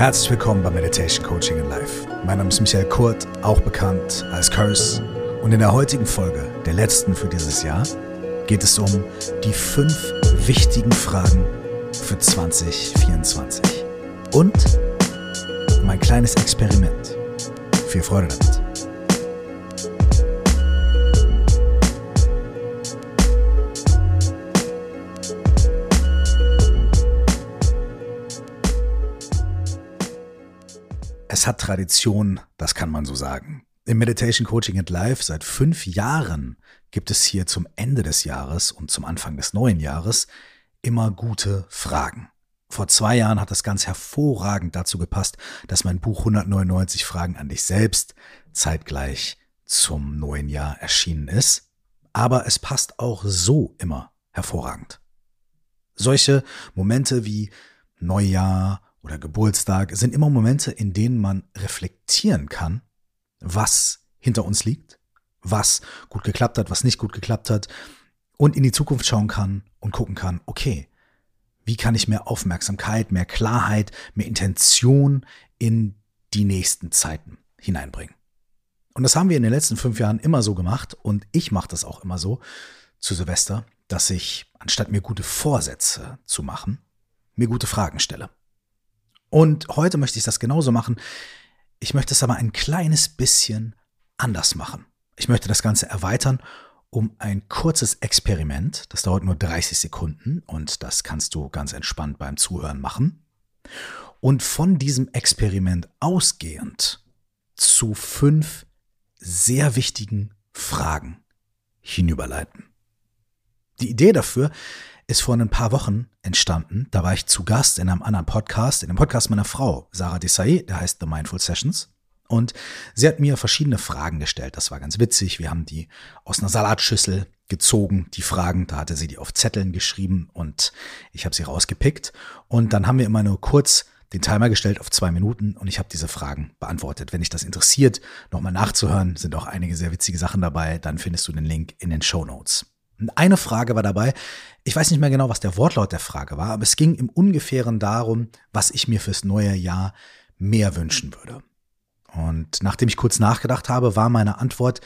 Herzlich willkommen bei Meditation Coaching in Life. Mein Name ist Michael Kurt, auch bekannt als Curse. Und in der heutigen Folge, der letzten für dieses Jahr, geht es um die fünf wichtigen Fragen für 2024. Und um ein kleines Experiment. Viel Freude damit. Es hat Tradition, das kann man so sagen. Im Meditation Coaching and Life seit fünf Jahren gibt es hier zum Ende des Jahres und zum Anfang des neuen Jahres immer gute Fragen. Vor zwei Jahren hat das ganz hervorragend dazu gepasst, dass mein Buch 199 Fragen an dich selbst zeitgleich zum neuen Jahr erschienen ist. Aber es passt auch so immer hervorragend. Solche Momente wie Neujahr oder Geburtstag sind immer Momente, in denen man reflektieren kann, was hinter uns liegt, was gut geklappt hat, was nicht gut geklappt hat und in die Zukunft schauen kann und gucken kann, okay, wie kann ich mehr Aufmerksamkeit, mehr Klarheit, mehr Intention in die nächsten Zeiten hineinbringen. Und das haben wir in den letzten fünf Jahren immer so gemacht und ich mache das auch immer so zu Silvester, dass ich, anstatt mir gute Vorsätze zu machen, mir gute Fragen stelle. Und heute möchte ich das genauso machen. Ich möchte es aber ein kleines bisschen anders machen. Ich möchte das Ganze erweitern um ein kurzes Experiment. Das dauert nur 30 Sekunden und das kannst du ganz entspannt beim Zuhören machen. Und von diesem Experiment ausgehend zu fünf sehr wichtigen Fragen hinüberleiten. Die Idee dafür ist vor ein paar Wochen entstanden. Da war ich zu Gast in einem anderen Podcast, in dem Podcast meiner Frau, Sarah Desai, der heißt The Mindful Sessions. Und sie hat mir verschiedene Fragen gestellt. Das war ganz witzig. Wir haben die aus einer Salatschüssel gezogen, die Fragen. Da hatte sie die auf Zetteln geschrieben und ich habe sie rausgepickt. Und dann haben wir immer nur kurz den Timer gestellt auf zwei Minuten und ich habe diese Fragen beantwortet. Wenn dich das interessiert, nochmal nachzuhören, sind auch einige sehr witzige Sachen dabei, dann findest du den Link in den Show Notes. Und eine Frage war dabei, ich weiß nicht mehr genau, was der Wortlaut der Frage war, aber es ging im ungefähren darum, was ich mir fürs neue Jahr mehr wünschen würde. Und nachdem ich kurz nachgedacht habe, war meine Antwort,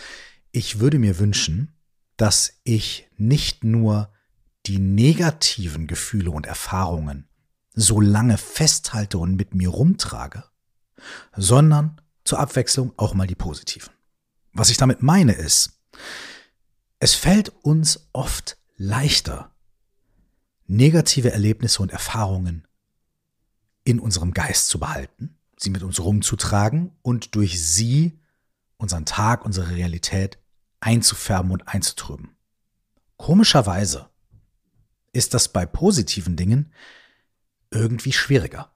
ich würde mir wünschen, dass ich nicht nur die negativen Gefühle und Erfahrungen so lange festhalte und mit mir rumtrage, sondern zur Abwechslung auch mal die positiven. Was ich damit meine ist, es fällt uns oft leichter, negative Erlebnisse und Erfahrungen in unserem Geist zu behalten, sie mit uns rumzutragen und durch sie unseren Tag, unsere Realität einzufärben und einzutrüben. Komischerweise ist das bei positiven Dingen irgendwie schwieriger.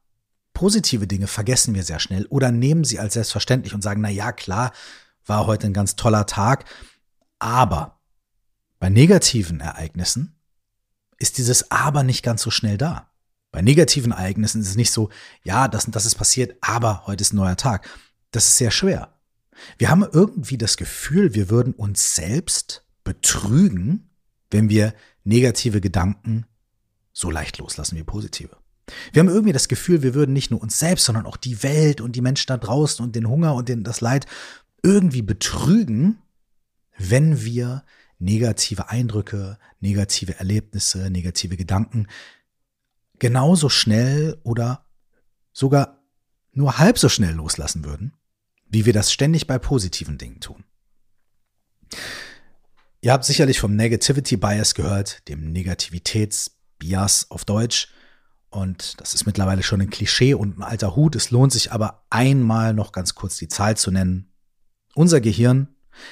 Positive Dinge vergessen wir sehr schnell oder nehmen sie als selbstverständlich und sagen, na ja, klar, war heute ein ganz toller Tag, aber bei negativen Ereignissen ist dieses aber nicht ganz so schnell da. Bei negativen Ereignissen ist es nicht so, ja, das und das ist passiert, aber heute ist ein neuer Tag. Das ist sehr schwer. Wir haben irgendwie das Gefühl, wir würden uns selbst betrügen, wenn wir negative Gedanken so leicht loslassen wie positive. Wir haben irgendwie das Gefühl, wir würden nicht nur uns selbst, sondern auch die Welt und die Menschen da draußen und den Hunger und den, das Leid irgendwie betrügen, wenn wir negative Eindrücke, negative Erlebnisse, negative Gedanken genauso schnell oder sogar nur halb so schnell loslassen würden, wie wir das ständig bei positiven Dingen tun. Ihr habt sicherlich vom Negativity Bias gehört, dem Negativitätsbias auf Deutsch. Und das ist mittlerweile schon ein Klischee und ein alter Hut. Es lohnt sich aber einmal noch ganz kurz die Zahl zu nennen. Unser Gehirn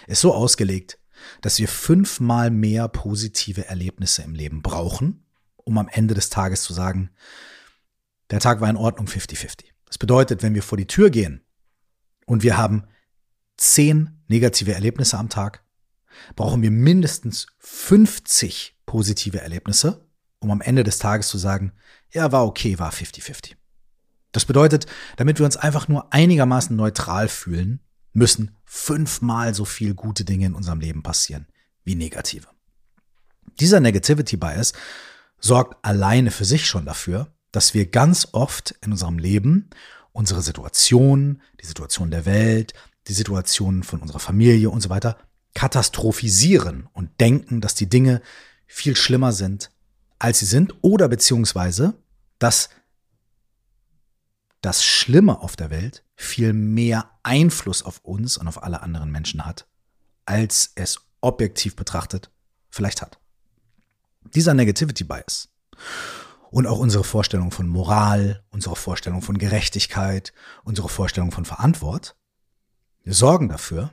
ist so ausgelegt, dass wir fünfmal mehr positive Erlebnisse im Leben brauchen, um am Ende des Tages zu sagen, der Tag war in Ordnung 50-50. Das bedeutet, wenn wir vor die Tür gehen und wir haben zehn negative Erlebnisse am Tag, brauchen wir mindestens 50 positive Erlebnisse, um am Ende des Tages zu sagen, ja, war okay, war 50-50. Das bedeutet, damit wir uns einfach nur einigermaßen neutral fühlen, müssen fünfmal so viel gute Dinge in unserem Leben passieren wie negative. Dieser Negativity Bias sorgt alleine für sich schon dafür, dass wir ganz oft in unserem Leben unsere Situation, die Situation der Welt, die Situation von unserer Familie und so weiter katastrophisieren und denken, dass die Dinge viel schlimmer sind, als sie sind, oder beziehungsweise, dass das Schlimme auf der Welt viel mehr Einfluss auf uns und auf alle anderen Menschen hat, als es objektiv betrachtet vielleicht hat. Dieser Negativity Bias und auch unsere Vorstellung von Moral, unsere Vorstellung von Gerechtigkeit, unsere Vorstellung von Verantwortung sorgen dafür,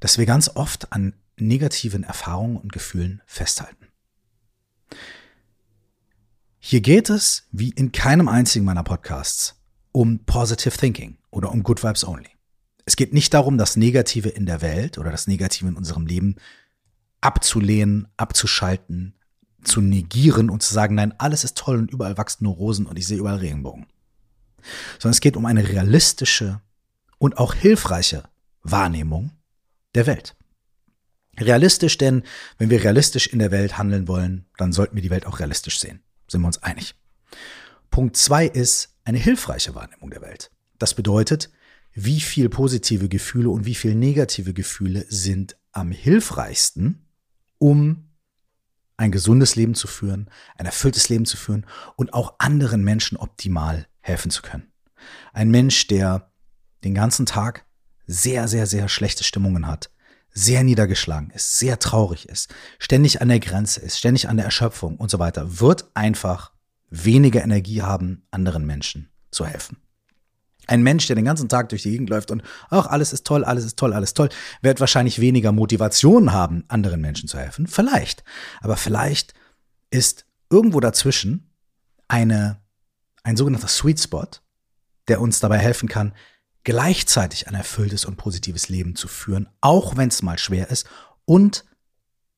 dass wir ganz oft an negativen Erfahrungen und Gefühlen festhalten. Hier geht es, wie in keinem einzigen meiner Podcasts, um Positive Thinking oder um Good Vibes Only. Es geht nicht darum, das Negative in der Welt oder das Negative in unserem Leben abzulehnen, abzuschalten, zu negieren und zu sagen, nein, alles ist toll und überall wachsen nur Rosen und ich sehe überall Regenbogen. Sondern es geht um eine realistische und auch hilfreiche Wahrnehmung der Welt. Realistisch, denn wenn wir realistisch in der Welt handeln wollen, dann sollten wir die Welt auch realistisch sehen. Sind wir uns einig. Punkt zwei ist eine hilfreiche Wahrnehmung der Welt. Das bedeutet, wie viel positive Gefühle und wie viel negative Gefühle sind am hilfreichsten, um ein gesundes Leben zu führen, ein erfülltes Leben zu führen und auch anderen Menschen optimal helfen zu können. Ein Mensch, der den ganzen Tag sehr, sehr, sehr schlechte Stimmungen hat, sehr niedergeschlagen ist, sehr traurig ist, ständig an der Grenze ist, ständig an der Erschöpfung und so weiter, wird einfach weniger Energie haben, anderen Menschen zu helfen. Ein Mensch, der den ganzen Tag durch die Gegend läuft und, ach, alles ist toll, alles ist toll, alles toll, wird wahrscheinlich weniger Motivation haben, anderen Menschen zu helfen. Vielleicht. Aber vielleicht ist irgendwo dazwischen eine, ein sogenannter Sweet Spot, der uns dabei helfen kann, gleichzeitig ein erfülltes und positives Leben zu führen, auch wenn es mal schwer ist, und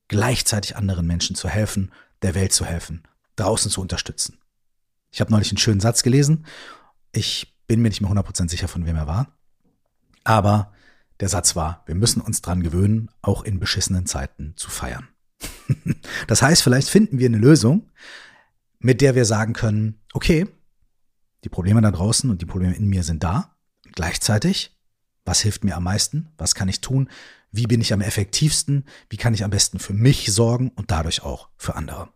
gleichzeitig anderen Menschen zu helfen, der Welt zu helfen, draußen zu unterstützen. Ich habe neulich einen schönen Satz gelesen. Ich bin mir nicht mehr 100% sicher, von wem er war. Aber der Satz war, wir müssen uns dran gewöhnen, auch in beschissenen Zeiten zu feiern. das heißt, vielleicht finden wir eine Lösung, mit der wir sagen können, okay, die Probleme da draußen und die Probleme in mir sind da. Gleichzeitig, was hilft mir am meisten? Was kann ich tun? Wie bin ich am effektivsten? Wie kann ich am besten für mich sorgen und dadurch auch für andere?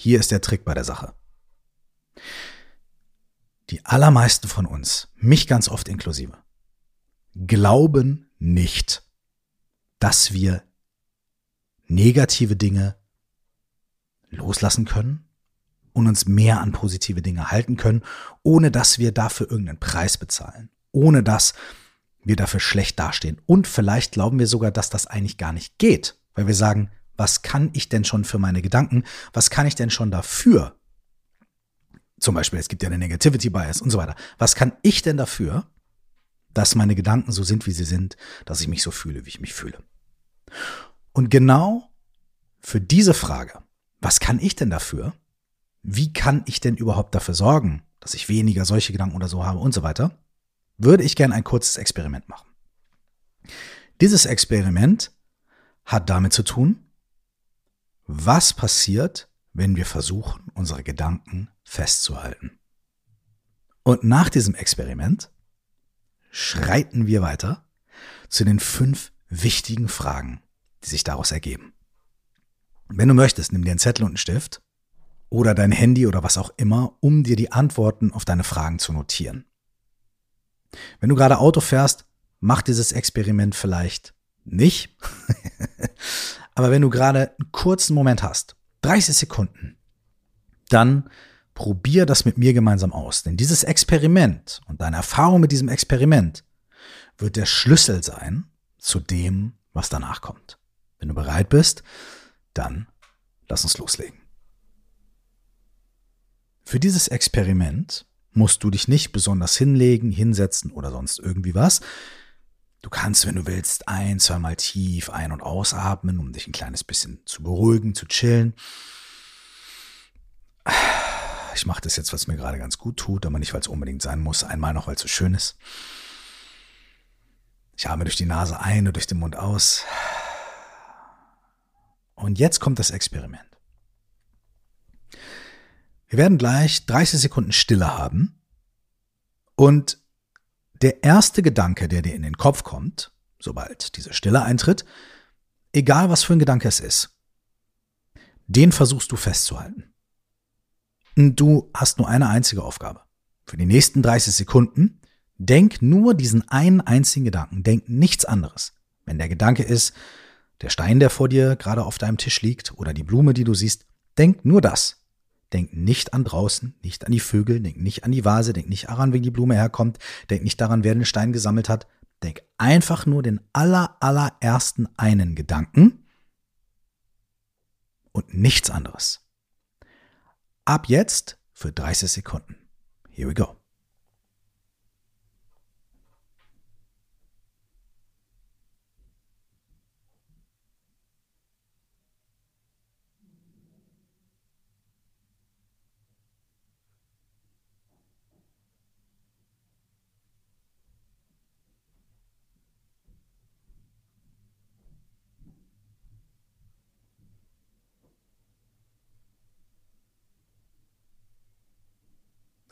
Hier ist der Trick bei der Sache. Die allermeisten von uns, mich ganz oft inklusive, glauben nicht, dass wir negative Dinge loslassen können und uns mehr an positive Dinge halten können, ohne dass wir dafür irgendeinen Preis bezahlen, ohne dass wir dafür schlecht dastehen. Und vielleicht glauben wir sogar, dass das eigentlich gar nicht geht, weil wir sagen, was kann ich denn schon für meine Gedanken, was kann ich denn schon dafür, zum Beispiel, es gibt ja eine Negativity Bias und so weiter. Was kann ich denn dafür, dass meine Gedanken so sind, wie sie sind, dass ich mich so fühle, wie ich mich fühle? Und genau für diese Frage, was kann ich denn dafür? Wie kann ich denn überhaupt dafür sorgen, dass ich weniger solche Gedanken oder so habe und so weiter? Würde ich gerne ein kurzes Experiment machen. Dieses Experiment hat damit zu tun, was passiert, wenn wir versuchen, unsere Gedanken festzuhalten. Und nach diesem Experiment schreiten wir weiter zu den fünf wichtigen Fragen, die sich daraus ergeben. Wenn du möchtest, nimm dir einen Zettel und einen Stift oder dein Handy oder was auch immer, um dir die Antworten auf deine Fragen zu notieren. Wenn du gerade Auto fährst, mach dieses Experiment vielleicht nicht. Aber wenn du gerade einen kurzen Moment hast, 30 Sekunden, dann probier das mit mir gemeinsam aus. Denn dieses Experiment und deine Erfahrung mit diesem Experiment wird der Schlüssel sein zu dem, was danach kommt. Wenn du bereit bist, dann lass uns loslegen. Für dieses Experiment musst du dich nicht besonders hinlegen, hinsetzen oder sonst irgendwie was. Du kannst, wenn du willst, ein, zweimal tief ein- und ausatmen, um dich ein kleines bisschen zu beruhigen, zu chillen ich mache das jetzt, was mir gerade ganz gut tut, aber nicht, weil es unbedingt sein muss. Einmal noch, weil es so schön ist. Ich atme durch die Nase ein und durch den Mund aus. Und jetzt kommt das Experiment. Wir werden gleich 30 Sekunden Stille haben Und der erste Gedanke, der dir in den Kopf kommt, sobald diese Stille eintritt, egal was für ein Gedanke es ist, den versuchst du festzuhalten. Du hast nur eine einzige Aufgabe. Für die nächsten 30 Sekunden denk nur diesen einen einzigen Gedanken, denk nichts anderes. Wenn der Gedanke ist, der Stein, der vor dir gerade auf deinem Tisch liegt oder die Blume, die du siehst, denk nur das. Denk nicht an draußen, nicht an die Vögel, denk nicht an die Vase, denk nicht daran, wie die Blume herkommt, denk nicht daran, wer den Stein gesammelt hat. Denk einfach nur den aller, allerersten einen Gedanken und nichts anderes. Ab jetzt für 30 Sekunden. Here we go.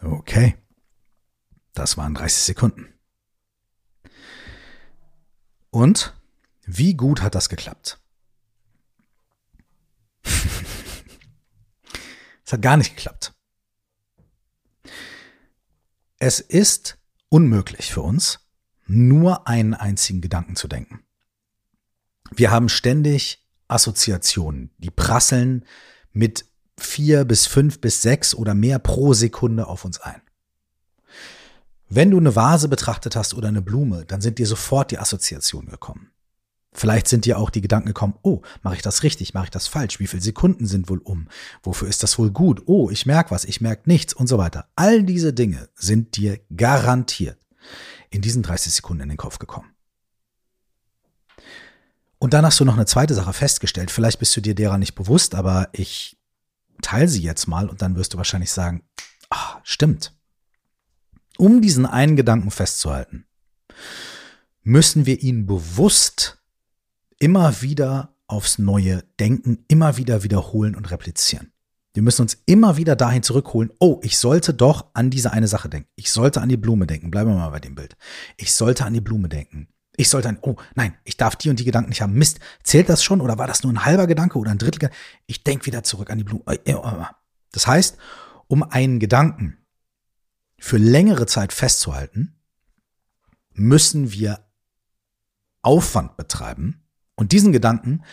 Okay. Das waren 30 Sekunden. Und wie gut hat das geklappt? es hat gar nicht geklappt. Es ist unmöglich für uns, nur einen einzigen Gedanken zu denken. Wir haben ständig Assoziationen, die prasseln mit vier bis fünf bis sechs oder mehr pro Sekunde auf uns ein. Wenn du eine Vase betrachtet hast oder eine Blume, dann sind dir sofort die Assoziationen gekommen. Vielleicht sind dir auch die Gedanken gekommen, oh, mache ich das richtig, mache ich das falsch, wie viele Sekunden sind wohl um, wofür ist das wohl gut, oh, ich merke was, ich merke nichts und so weiter. All diese Dinge sind dir garantiert in diesen 30 Sekunden in den Kopf gekommen. Und dann hast du noch eine zweite Sache festgestellt, vielleicht bist du dir derer nicht bewusst, aber ich teile sie jetzt mal und dann wirst du wahrscheinlich sagen, ach, stimmt. Um diesen einen Gedanken festzuhalten, müssen wir ihn bewusst immer wieder aufs Neue denken, immer wieder wiederholen und replizieren. Wir müssen uns immer wieder dahin zurückholen, oh, ich sollte doch an diese eine Sache denken. Ich sollte an die Blume denken. Bleiben wir mal bei dem Bild. Ich sollte an die Blume denken. Ich sollte ein, oh nein, ich darf die und die Gedanken nicht haben. Mist, zählt das schon oder war das nur ein halber Gedanke oder ein Drittel? Ich denke wieder zurück an die Blume. Äh, äh, äh. Das heißt, um einen Gedanken für längere Zeit festzuhalten, müssen wir Aufwand betreiben und diesen Gedanken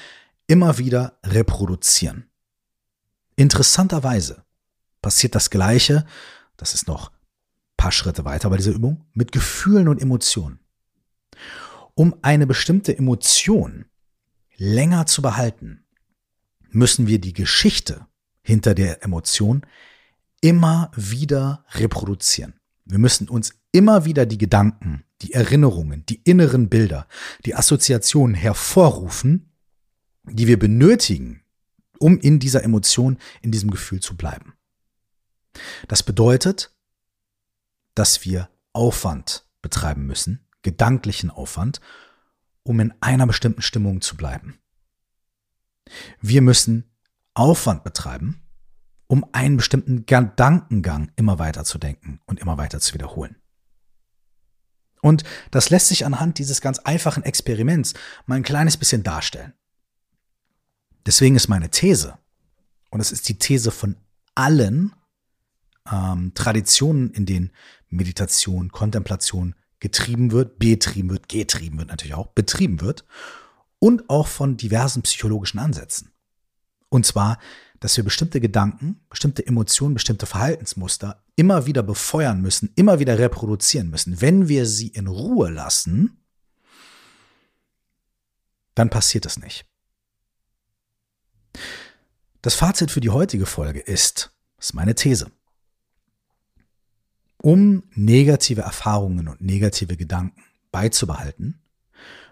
immer wieder reproduzieren. Interessanterweise passiert das Gleiche, das ist noch ein paar Schritte weiter bei dieser Übung, mit Gefühlen und Emotionen um eine bestimmte Emotion länger zu behalten, müssen wir die Geschichte hinter der Emotion immer wieder reproduzieren. Wir müssen uns immer wieder die Gedanken, die Erinnerungen, die inneren Bilder, die Assoziationen hervorrufen, die wir benötigen, um in dieser Emotion, in diesem Gefühl zu bleiben. Das bedeutet, dass wir Aufwand betreiben müssen, gedanklichen Aufwand, um in einer bestimmten Stimmung zu bleiben. Wir müssen Aufwand betreiben, um einen bestimmten Gedankengang immer weiter zu denken und immer weiter zu wiederholen. Und das lässt sich anhand dieses ganz einfachen Experiments mal ein kleines bisschen darstellen. Deswegen ist meine These, und es ist die These von allen ähm, Traditionen, in denen Meditation, Kontemplation, getrieben wird, betrieben wird, getrieben wird natürlich auch, betrieben wird und auch von diversen psychologischen Ansätzen. Und zwar, dass wir bestimmte Gedanken, bestimmte Emotionen, bestimmte Verhaltensmuster immer wieder befeuern müssen, immer wieder reproduzieren müssen. Wenn wir sie in Ruhe lassen, dann passiert es nicht. Das Fazit für die heutige Folge ist, das ist meine These, um negative Erfahrungen und negative Gedanken beizubehalten,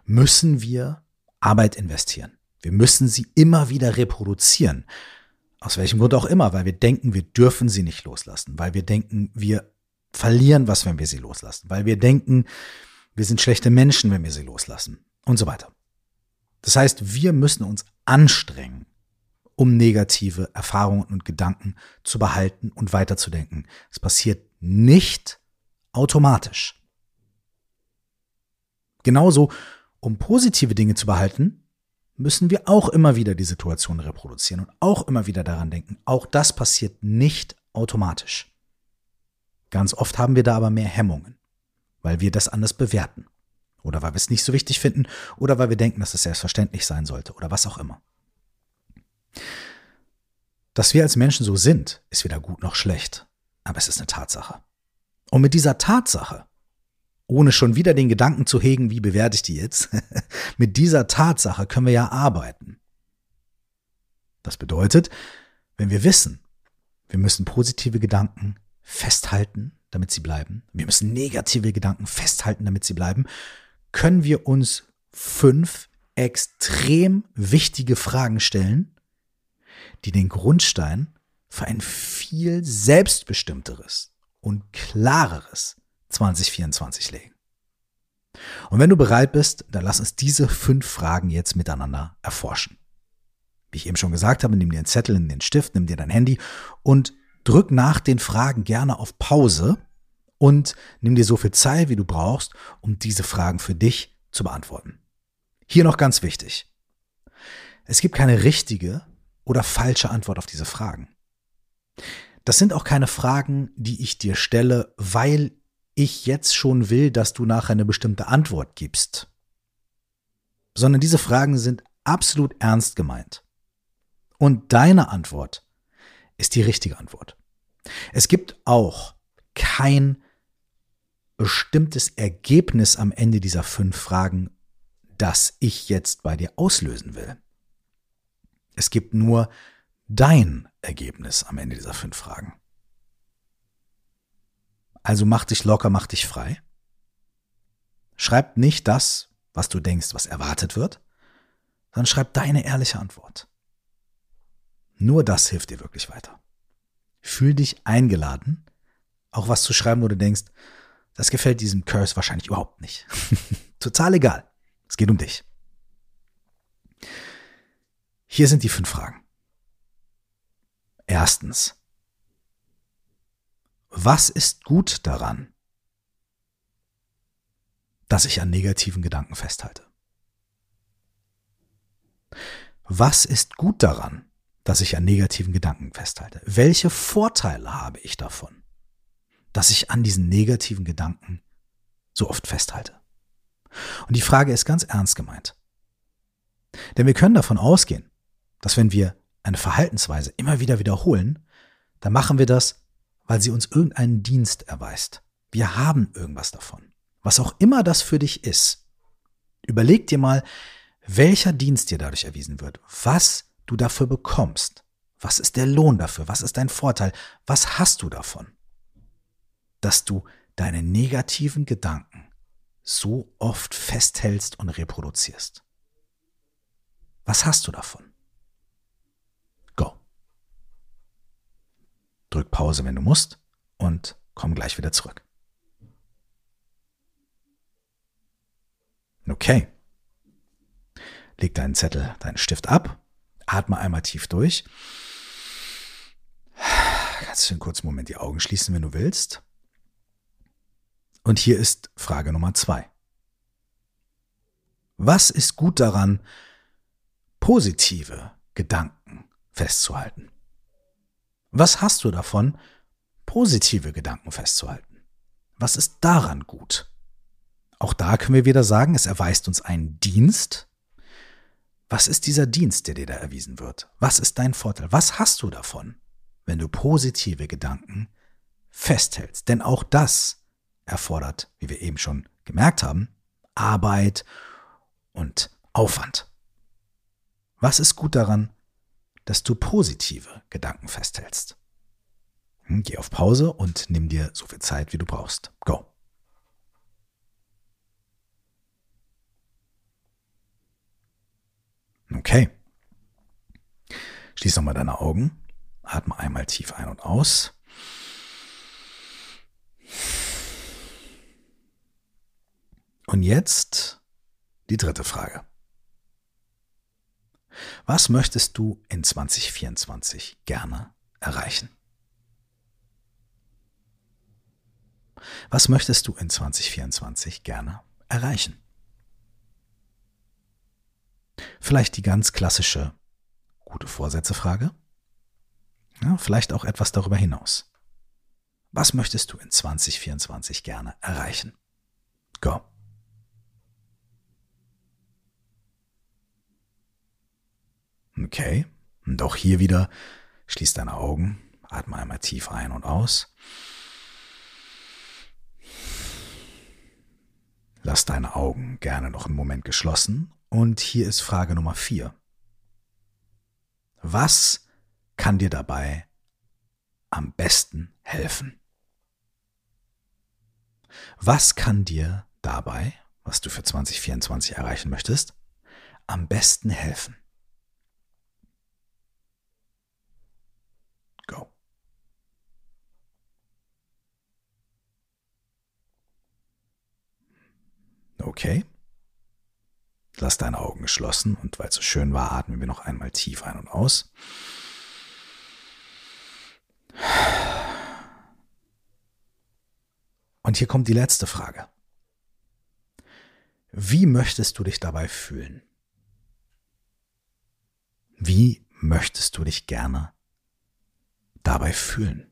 müssen wir Arbeit investieren. Wir müssen sie immer wieder reproduzieren. Aus welchem Grund auch immer, weil wir denken, wir dürfen sie nicht loslassen, weil wir denken, wir verlieren was, wenn wir sie loslassen, weil wir denken, wir sind schlechte Menschen, wenn wir sie loslassen und so weiter. Das heißt, wir müssen uns anstrengen, um negative Erfahrungen und Gedanken zu behalten und weiterzudenken. Es passiert nicht automatisch. Genauso, um positive Dinge zu behalten, müssen wir auch immer wieder die Situation reproduzieren und auch immer wieder daran denken. Auch das passiert nicht automatisch. Ganz oft haben wir da aber mehr Hemmungen, weil wir das anders bewerten. Oder weil wir es nicht so wichtig finden oder weil wir denken, dass es selbstverständlich sein sollte oder was auch immer. Dass wir als Menschen so sind, ist weder gut noch schlecht, aber es ist eine Tatsache. Und mit dieser Tatsache, ohne schon wieder den Gedanken zu hegen, wie bewerte ich die jetzt, mit dieser Tatsache können wir ja arbeiten. Das bedeutet, wenn wir wissen, wir müssen positive Gedanken festhalten, damit sie bleiben, wir müssen negative Gedanken festhalten, damit sie bleiben, können wir uns fünf extrem wichtige Fragen stellen, die den Grundstein für ein viel selbstbestimmteres und klareres 2024 legen. Und wenn du bereit bist, dann lass uns diese fünf Fragen jetzt miteinander erforschen. Wie ich eben schon gesagt habe, nimm dir einen Zettel, nimm den Stift, nimm dir dein Handy und drück nach den Fragen gerne auf Pause und nimm dir so viel Zeit, wie du brauchst, um diese Fragen für dich zu beantworten. Hier noch ganz wichtig. Es gibt keine richtige oder falsche Antwort auf diese Fragen. Das sind auch keine Fragen, die ich dir stelle, weil ich jetzt schon will, dass du nachher eine bestimmte Antwort gibst. Sondern diese Fragen sind absolut ernst gemeint. Und deine Antwort ist die richtige Antwort. Es gibt auch kein bestimmtes Ergebnis am Ende dieser fünf Fragen, das ich jetzt bei dir auslösen will. Es gibt nur dein Ergebnis am Ende dieser fünf Fragen. Also mach dich locker, mach dich frei. Schreib nicht das, was du denkst, was erwartet wird, sondern schreib deine ehrliche Antwort. Nur das hilft dir wirklich weiter. Fühl dich eingeladen, auch was zu schreiben, wo du denkst, das gefällt diesem Curse wahrscheinlich überhaupt nicht. Total egal. Es geht um dich. Hier sind die fünf Fragen. Erstens. Was ist gut daran, dass ich an negativen Gedanken festhalte? Was ist gut daran, dass ich an negativen Gedanken festhalte? Welche Vorteile habe ich davon, dass ich an diesen negativen Gedanken so oft festhalte? Und die Frage ist ganz ernst gemeint. Denn wir können davon ausgehen, dass wenn wir eine Verhaltensweise immer wieder wiederholen, dann machen wir das, weil sie uns irgendeinen Dienst erweist. Wir haben irgendwas davon. Was auch immer das für dich ist. Überleg dir mal, welcher Dienst dir dadurch erwiesen wird, was du dafür bekommst. Was ist der Lohn dafür? Was ist dein Vorteil? Was hast du davon? Dass du deine negativen Gedanken so oft festhältst und reproduzierst. Was hast du davon? Drück Pause, wenn du musst und komm gleich wieder zurück. Okay. Leg deinen Zettel, deinen Stift ab, atme einmal tief durch. Kannst du einen kurzen Moment die Augen schließen, wenn du willst. Und hier ist Frage Nummer zwei. Was ist gut daran, positive Gedanken festzuhalten? Was hast du davon, positive Gedanken festzuhalten? Was ist daran gut? Auch da können wir wieder sagen, es erweist uns einen Dienst. Was ist dieser Dienst, der dir da erwiesen wird? Was ist dein Vorteil? Was hast du davon, wenn du positive Gedanken festhältst? Denn auch das erfordert, wie wir eben schon gemerkt haben, Arbeit und Aufwand. Was ist gut daran, dass du positive Gedanken festhältst. Hm, geh auf Pause und nimm dir so viel Zeit, wie du brauchst. Go. Okay. Schließ nochmal deine Augen. Atme einmal tief ein und aus. Und jetzt die dritte Frage. Was möchtest du in 2024 gerne erreichen? Was möchtest du in 2024 gerne erreichen? Vielleicht die ganz klassische gute Vorsätze-Frage. Ja, vielleicht auch etwas darüber hinaus. Was möchtest du in 2024 gerne erreichen? Go. Okay. Und auch hier wieder schließ deine Augen, atme einmal tief ein und aus. Lass deine Augen gerne noch einen Moment geschlossen. Und hier ist Frage Nummer vier. Was kann dir dabei am besten helfen? Was kann dir dabei, was du für 2024 erreichen möchtest, am besten helfen? Go. Okay. Lass deine Augen geschlossen und weil es so schön war, atmen wir noch einmal tief ein und aus. Und hier kommt die letzte Frage. Wie möchtest du dich dabei fühlen? Wie möchtest du dich gerne dabei fühlen?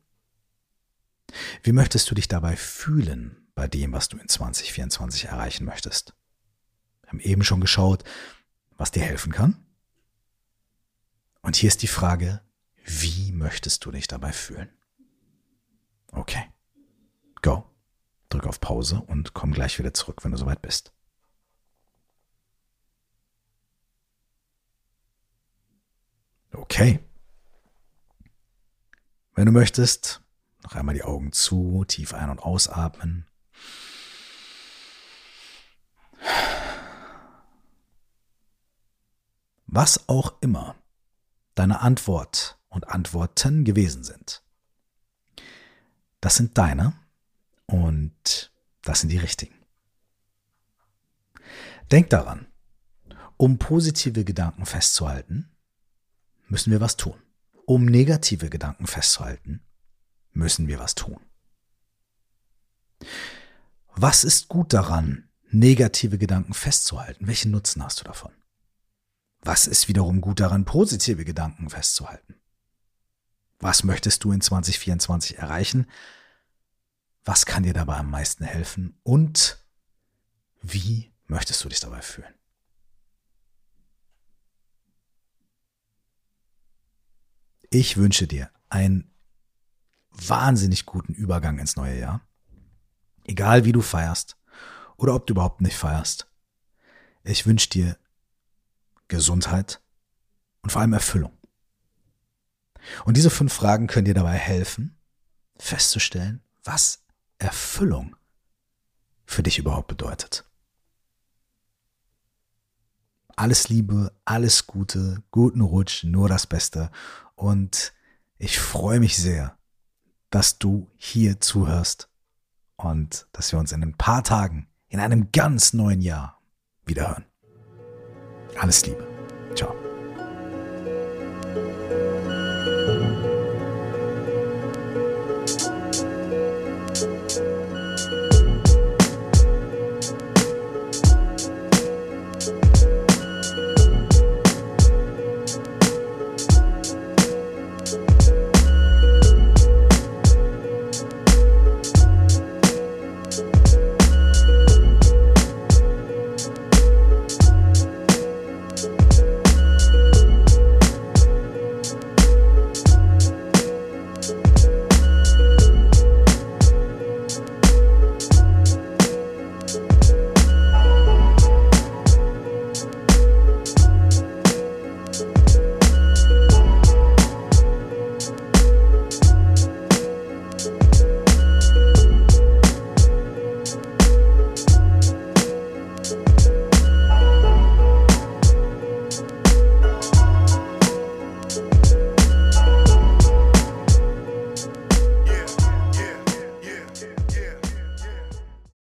Wie möchtest du dich dabei fühlen bei dem, was du in 2024 erreichen möchtest? Wir haben eben schon geschaut, was dir helfen kann. Und hier ist die Frage, wie möchtest du dich dabei fühlen? Okay. Go. Drück auf Pause und komm gleich wieder zurück, wenn du soweit bist. Okay. Wenn du möchtest, noch einmal die Augen zu, tief ein- und ausatmen. Was auch immer deine Antwort und Antworten gewesen sind. Das sind deine und das sind die richtigen. Denk daran, um positive Gedanken festzuhalten, müssen wir was tun. Um negative Gedanken festzuhalten, müssen wir was tun. Was ist gut daran, negative Gedanken festzuhalten? Welchen Nutzen hast du davon? Was ist wiederum gut daran, positive Gedanken festzuhalten? Was möchtest du in 2024 erreichen? Was kann dir dabei am meisten helfen? Und wie möchtest du dich dabei fühlen? Ich wünsche dir einen wahnsinnig guten Übergang ins neue Jahr. Egal wie du feierst oder ob du überhaupt nicht feierst. Ich wünsche dir Gesundheit und vor allem Erfüllung. Und diese fünf Fragen können dir dabei helfen, festzustellen, was Erfüllung für dich überhaupt bedeutet. Alles Liebe, alles Gute, guten Rutsch, nur das Beste. Und ich freue mich sehr, dass du hier zuhörst und dass wir uns in ein paar Tagen, in einem ganz neuen Jahr wiederhören. Alles Liebe. Ciao.